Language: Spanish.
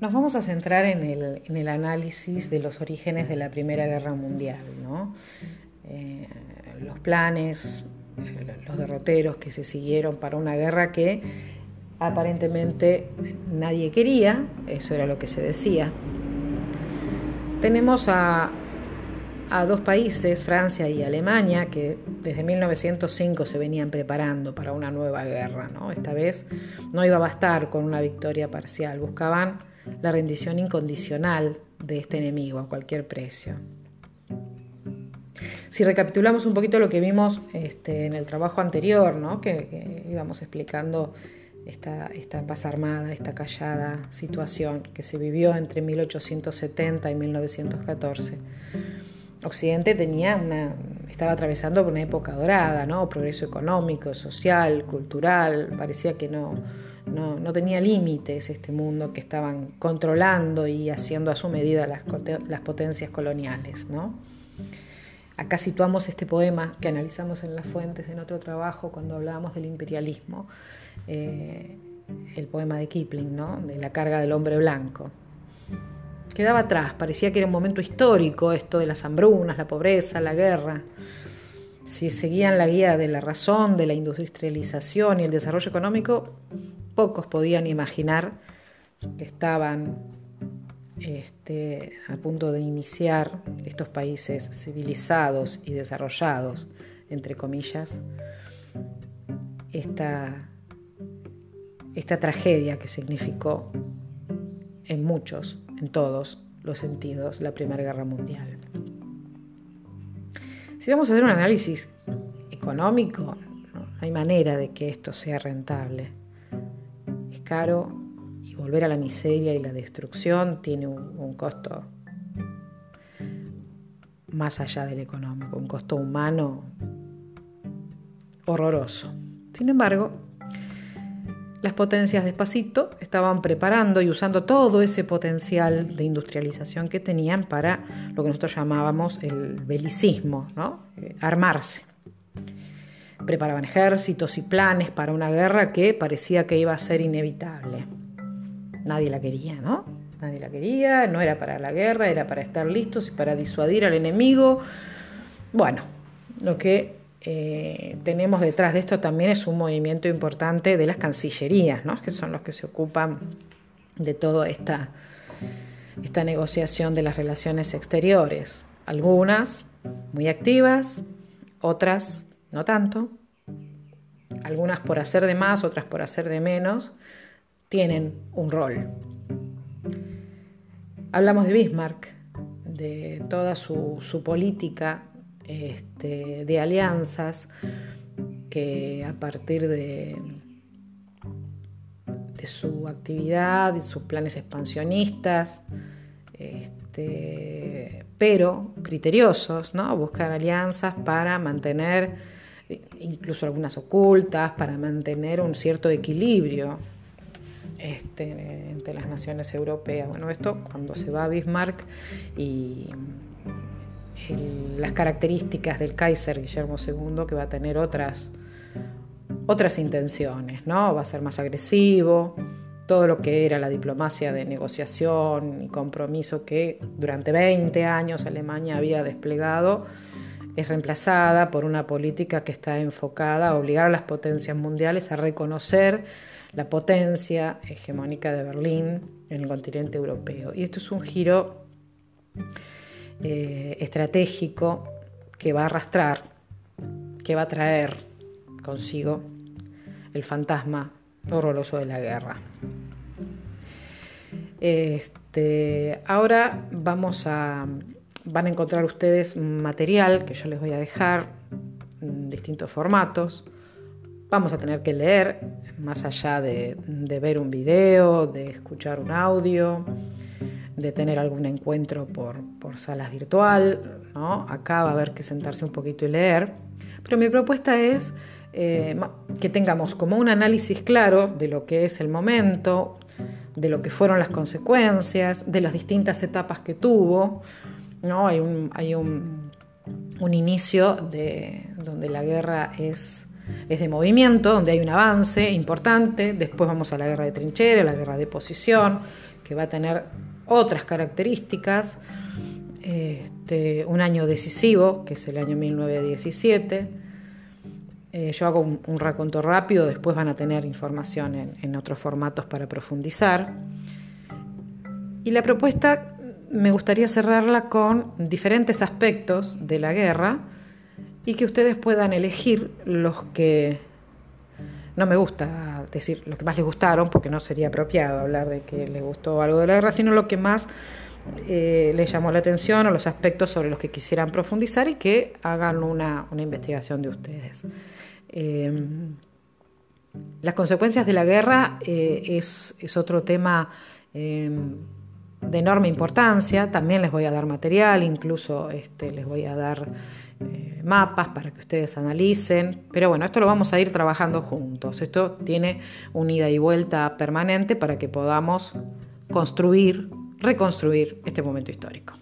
nos vamos a centrar en el, análisis de los orígenes de la Primera Guerra Mundial, eh, los planes, los derroteros que se siguieron para una guerra que aparentemente nadie quería, eso era lo que se decía. Tenemos a, a dos países, Francia y Alemania, que desde 1905 se venían preparando para una nueva guerra. ¿no? Esta vez no iba a bastar con una victoria parcial, buscaban la rendición incondicional de este enemigo a cualquier precio. Si recapitulamos un poquito lo que vimos este, en el trabajo anterior, ¿no? que, íbamos explicando esta, esta paz armada, esta callada situación que se vivió entre 1870 y 1914. Occidente tenía una, estaba atravesando por una época dorada, ¿no? progreso económico, social, cultural, parecía que no, no, tenía límites este mundo que estaban controlando y haciendo a su medida las, las potencias coloniales. ¿no? Acá situamos este poema que analizamos en las fuentes en otro trabajo cuando hablábamos del imperialismo, eh, el poema de Kipling, ¿no? de la carga del hombre blanco. Quedaba atrás, parecía que era un momento histórico esto de las hambrunas, la pobreza, la guerra. Si seguían la guía de la razón, de la industrialización y el desarrollo económico, pocos podían imaginar que estaban este, a punto de iniciar estos países civilizados y desarrollados, entre comillas, esta, esta tragedia que significó en muchos, en todos los sentidos, la Primera Guerra Mundial. Si vamos a hacer un análisis económico, no hay manera de que esto sea rentable caro y volver a la miseria y la destrucción tiene un, costo más allá del económico, un costo humano horroroso. Sin embargo, las potencias despacito estaban preparando y usando todo ese potencial de industrialización que tenían para lo que nosotros llamábamos el belicismo, ¿no? Eh, armarse preparaban ejércitos y planes para una guerra que parecía que iba a ser inevitable. Nadie la quería, ¿no? Nadie la quería, no era para la guerra, era para estar listos y para disuadir al enemigo. Bueno, lo que eh, tenemos detrás de esto también es un movimiento importante de las cancillerías, ¿no? que son los que se ocupan de toda esta, esta negociación de las relaciones exteriores. Algunas muy activas, otras no tanto, algunas por hacer de más, otras por hacer de menos, tienen un rol. Hablamos de Bismarck, de toda su, política este, de alianzas, que a partir de, su actividad y sus planes expansionistas, este, pero criteriosos, ¿no? buscar alianzas para mantener incluso algunas ocultas, para mantener un cierto equilibrio este, entre las naciones europeas. Bueno, esto cuando se va a Bismarck y las características del Kaiser Guillermo II, que va a tener otras, otras intenciones, ¿no? Va a ser más agresivo, todo lo que era la diplomacia de negociación y compromiso que durante 20 años Alemania había desplegado es reemplazada por una política que está enfocada a obligar a las potencias mundiales a reconocer la potencia hegemónica de Berlín en el continente europeo. Y esto es un giro eh, estratégico que va a arrastrar, que va a traer consigo el fantasma horroroso de la guerra. Este, ahora vamos a van a encontrar ustedes material que yo les voy a dejar en distintos formatos. Vamos a tener que leer, más allá de, ver un video, de escuchar un audio, de tener algún encuentro por, salas virtual. ¿no? Acá va a haber que sentarse un poquito y leer. Pero mi propuesta es eh, que tengamos como un análisis claro de lo que es el momento, de lo que fueron las consecuencias, de las distintas etapas que tuvo, ¿no? Hay un, hay un, inicio de, donde la guerra es es de movimiento, donde hay un avance importante, después vamos a la guerra de trinchera, la guerra de posición, que va a tener otras características, este, un año decisivo, que es el año 1917. Eh, yo hago un, un, raconto rápido, después van a tener información en, en otros formatos para profundizar. Y la propuesta me gustaría cerrarla con diferentes aspectos de la guerra y que ustedes puedan elegir los que no me gusta decir los que más les gustaron, porque no sería apropiado hablar de que les gustó algo de la guerra, sino lo que más eh, les llamó la atención o los aspectos sobre los que quisieran profundizar y que hagan una, una investigación de ustedes. Eh, las consecuencias de la guerra eh, es, es, otro tema de enorme importancia, también les voy a dar material, incluso este, les voy a dar eh, mapas para que ustedes analicen, pero bueno, esto lo vamos a ir trabajando juntos, esto tiene un ida y vuelta permanente para que podamos construir, reconstruir este momento histórico.